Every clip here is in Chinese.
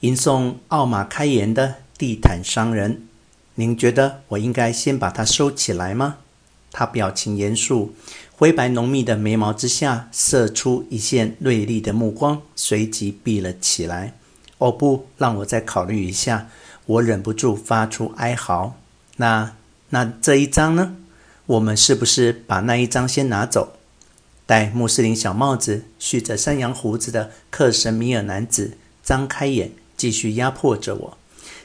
吟诵奥马开言的地毯商人，您觉得我应该先把它收起来吗？他表情严肃，灰白浓密的眉毛之下射出一线锐利的目光，随即闭了起来。哦不，让我再考虑一下。我忍不住发出哀嚎。那那这一张呢？我们是不是把那一张先拿走？戴穆斯林小帽子、蓄着山羊胡子的克什米尔男子张开眼，继续压迫着我。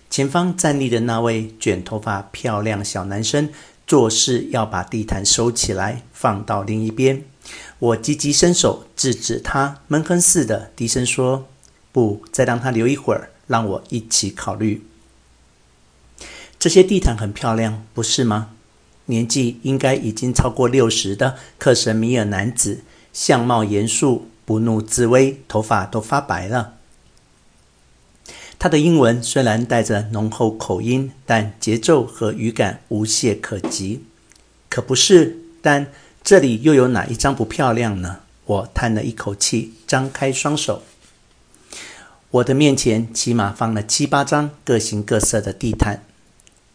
前方站立的那位卷头发漂亮小男生，作势要把地毯收起来，放到另一边。我急急伸手制止他，闷哼似的低声说：“不，再让他留一会儿，让我一起考虑。”这些地毯很漂亮，不是吗？年纪应该已经超过六十的克什米尔男子，相貌严肃，不怒自威，头发都发白了。他的英文虽然带着浓厚口音，但节奏和语感无懈可击。可不是，但这里又有哪一张不漂亮呢？我叹了一口气，张开双手。我的面前起码放了七八张各形各色的地毯。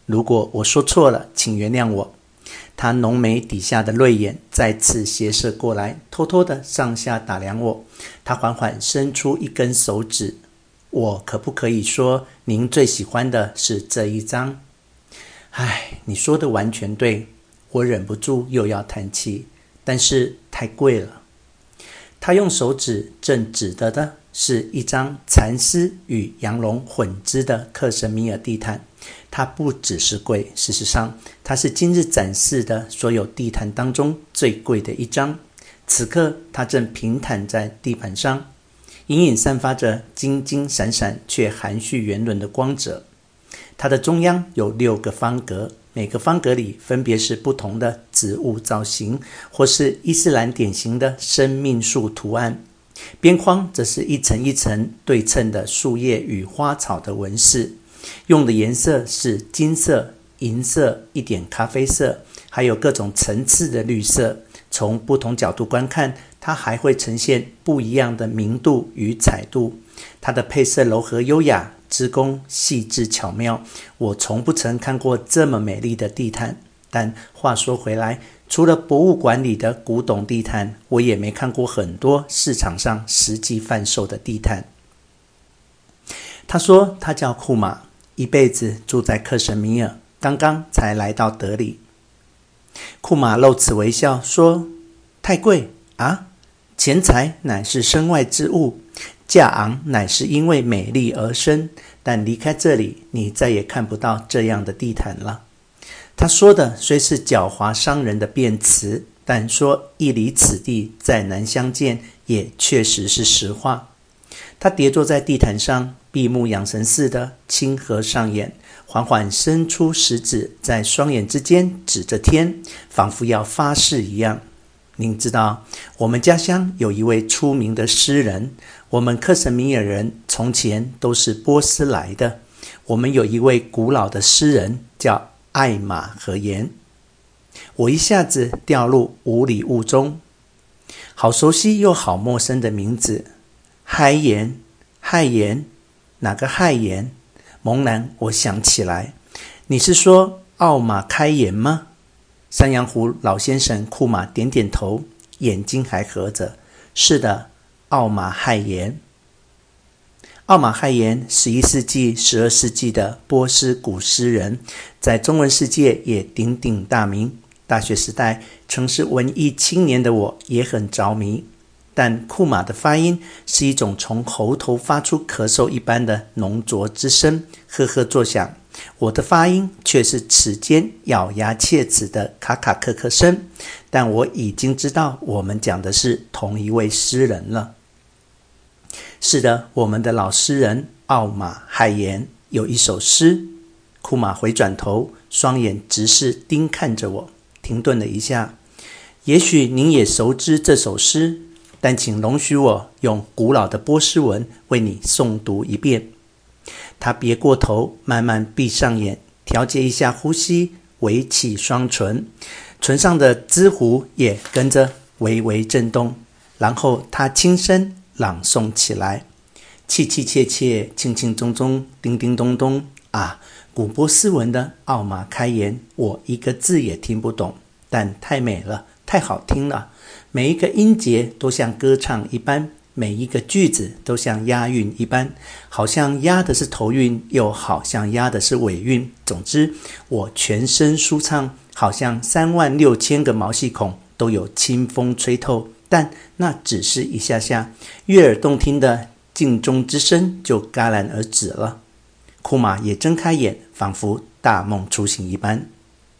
如果我说错了，请原谅我。他浓眉底下的泪眼再次斜射过来，偷偷的上下打量我。他缓缓伸出一根手指。我可不可以说，您最喜欢的是这一张？唉，你说的完全对。我忍不住又要叹气，但是太贵了。他用手指正指着的是一张蚕丝与羊绒混织的克什米尔地毯。它不只是贵，事实上，它是今日展示的所有地毯当中最贵的一张。此刻，它正平躺在地板上。隐隐散发着金金闪闪却含蓄圆润的光泽。它的中央有六个方格，每个方格里分别是不同的植物造型，或是伊斯兰典型的生命树图案。边框则是一层一层对称的树叶与花草的纹饰。用的颜色是金色、银色、一点咖啡色，还有各种层次的绿色。从不同角度观看，它还会呈现不一样的明度与彩度。它的配色柔和优雅，织工细致巧妙。我从不曾看过这么美丽的地毯。但话说回来，除了博物馆里的古董地毯，我也没看过很多市场上实际贩售的地毯。他说他叫库马，一辈子住在克什米尔，刚刚才来到德里。库马露齿微笑说：“太贵啊！钱财乃是身外之物，价昂乃是因为美丽而生。但离开这里，你再也看不到这样的地毯了。”他说的虽是狡猾商人的辩词，但说一离此地再难相见，也确实是实话。他跌坐在地毯上，闭目养神似的轻合上眼。缓缓伸出食指，在双眼之间指着天，仿佛要发誓一样。您知道，我们家乡有一位出名的诗人。我们克什米尔人从前都是波斯来的。我们有一位古老的诗人，叫艾玛和言。我一下子掉入雾里雾中，好熟悉又好陌生的名字，嗨言，嗨言，哪个嗨言？猛然，我想起来，你是说奥马开言吗？山羊胡老先生库马点点头，眼睛还合着。是的，奥马亥言。奥马亥言，十一世纪、十二世纪的波斯古诗人，在中文世界也鼎鼎大名。大学时代，曾是文艺青年的我，也很着迷。但库马的发音是一种从喉头发出咳嗽一般的浓浊之声，呵呵作响。我的发音却是齿间咬牙切齿的卡卡克克声。但我已经知道，我们讲的是同一位诗人了。是的，我们的老诗人奥马海岩有一首诗。库马回转头，双眼直视盯看着我，停顿了一下。也许您也熟知这首诗。但请容许我用古老的波斯文为你诵读一遍。他别过头，慢慢闭上眼，调节一下呼吸，微起双唇，唇上的脂壶也跟着微微震动。然后他轻声朗诵起来：“凄凄切切，轻轻松松，叮叮咚咚啊！古波斯文的奥马开言，我一个字也听不懂，但太美了，太好听了。每一个音节都像歌唱一般，每一个句子都像押韵一般，好像押的是头韵，又好像押的是尾韵。总之，我全身舒畅，好像三万六千个毛细孔都有清风吹透。但那只是一下下，悦耳动听的镜中之声就戛然而止了。库玛也睁开眼，仿佛大梦初醒一般。